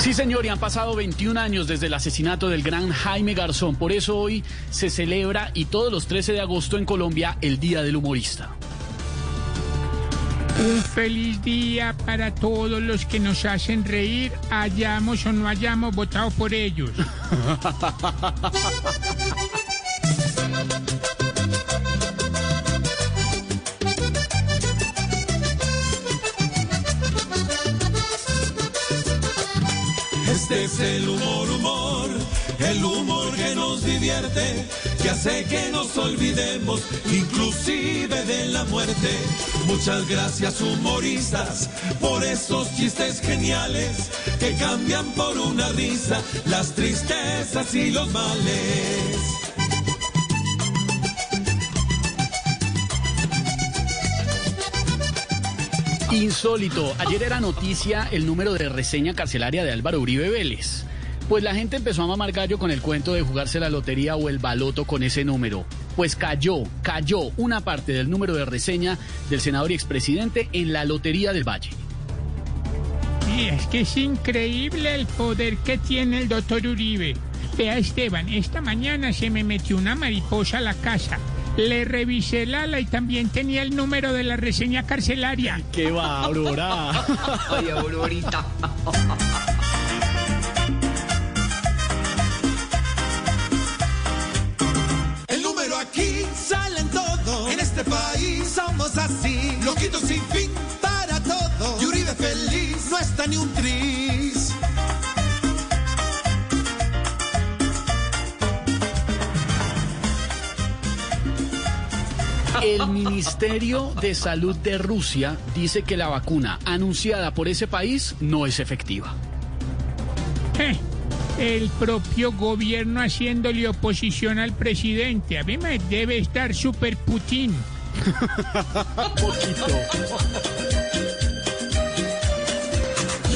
Sí, señor, y han pasado 21 años desde el asesinato del gran Jaime Garzón. Por eso hoy se celebra y todos los 13 de agosto en Colombia el Día del Humorista. Un feliz día para todos los que nos hacen reír, hayamos o no hayamos votado por ellos. Este es el humor, humor, el humor que nos divierte, que hace que nos olvidemos inclusive de la muerte. Muchas gracias humoristas por esos chistes geniales que cambian por una risa las tristezas y los males. Insólito. Ayer era noticia el número de reseña carcelaria de Álvaro Uribe Vélez. Pues la gente empezó a mamar gallo con el cuento de jugarse la lotería o el baloto con ese número. Pues cayó, cayó una parte del número de reseña del senador y expresidente en la Lotería del Valle. Y es que es increíble el poder que tiene el doctor Uribe. Vea Esteban, esta mañana se me metió una mariposa a la casa. Le revisé el ala y también tenía el número de la reseña carcelaria. ¡Qué va, Aurora! Oye, Aurorita. El número aquí sale en todo. En este país somos así. Loquitos sin fin para todo. Y Uribe feliz, no está ni un tris. El Ministerio de Salud de Rusia dice que la vacuna anunciada por ese país no es efectiva. Eh, El propio gobierno haciéndole oposición al presidente. A mí me debe estar super Putin. Poquito.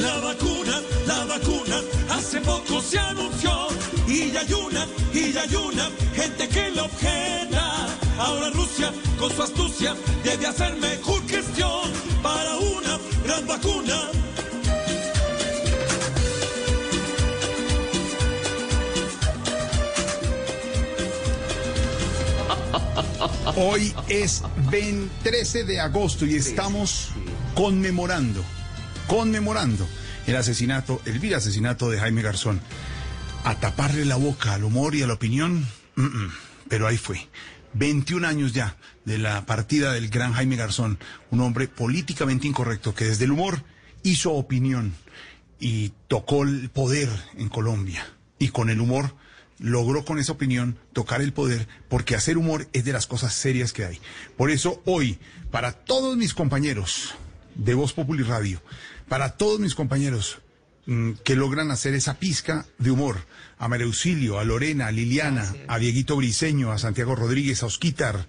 La vacuna, la vacuna, hace poco se anunció. Y ya hay una, y ya hay una, gente que lo objeta. Ahora Rusia, su astucia, debe hacer mejor gestión para una gran vacuna. Hoy es 20 13 de agosto y estamos conmemorando, conmemorando el asesinato, el vil asesinato de Jaime Garzón. A taparle la boca al humor y a la opinión, pero ahí fue. 21 años ya de la partida del gran Jaime Garzón, un hombre políticamente incorrecto que desde el humor hizo opinión y tocó el poder en Colombia. Y con el humor logró con esa opinión tocar el poder, porque hacer humor es de las cosas serias que hay. Por eso hoy, para todos mis compañeros de Voz Populi Radio, para todos mis compañeros que logran hacer esa pizca de humor, a María Auxilio, a Lorena, a Liliana, a Dieguito Briseño, a Santiago Rodríguez, a Osquitar,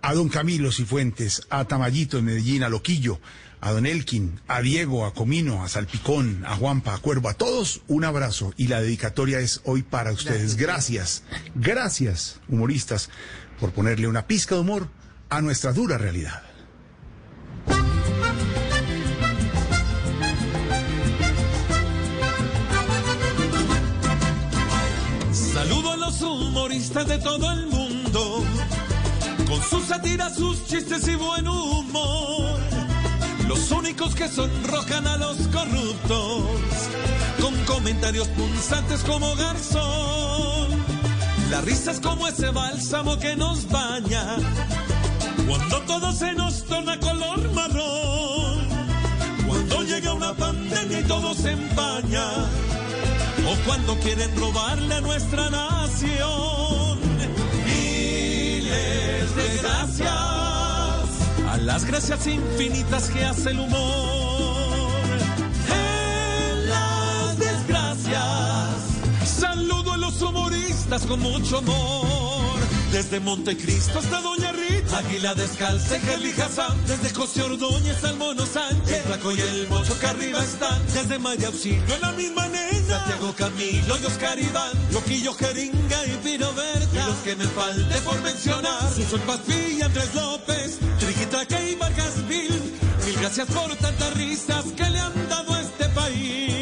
a don Camilo Cifuentes, a Tamayito en Medellín, a Loquillo, a don Elkin, a Diego, a Comino, a Salpicón, a Juanpa, a Cuervo, a todos un abrazo y la dedicatoria es hoy para ustedes. Gracias, gracias, humoristas, por ponerle una pizca de humor a nuestra dura realidad. De todo el mundo, con sus sátiras, sus chistes y buen humor. Los únicos que sonrojan a los corruptos, con comentarios punzantes como garzón. La risa es como ese bálsamo que nos baña, cuando todo se nos torna color marrón. Cuando llega una pandemia y todo se empaña o cuando quieren robarle a nuestra nación. Miles de gracias a las gracias infinitas que hace el humor. En las desgracias, saludo a los humoristas con mucho amor. Desde Montecristo hasta Doña Rita, Águila Descalza y Kelly Hassan. Desde José Ordóñez al Mono Sánchez, el Flaco y el Mocho que arriba están. Desde María Auxilio en la misma nena, Santiago Camilo y Oscar Iván, Loquillo Jeringa y Pino Verde. Y los que me falte por mencionar, Suso el Paspilla, Andrés López, Triquitraque y Vargas Mil. Mil gracias por tantas risas que le han dado a este país.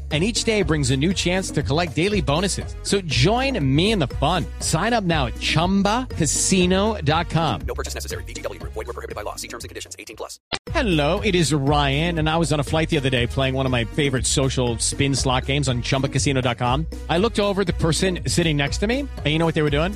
and each day brings a new chance to collect daily bonuses. So join me in the fun. Sign up now at ChumbaCasino.com. No purchase necessary. Group. Void were prohibited by law. See terms and conditions. 18 plus. Hello, it is Ryan, and I was on a flight the other day playing one of my favorite social spin slot games on ChumbaCasino.com. I looked over at the person sitting next to me, and you know what they were doing?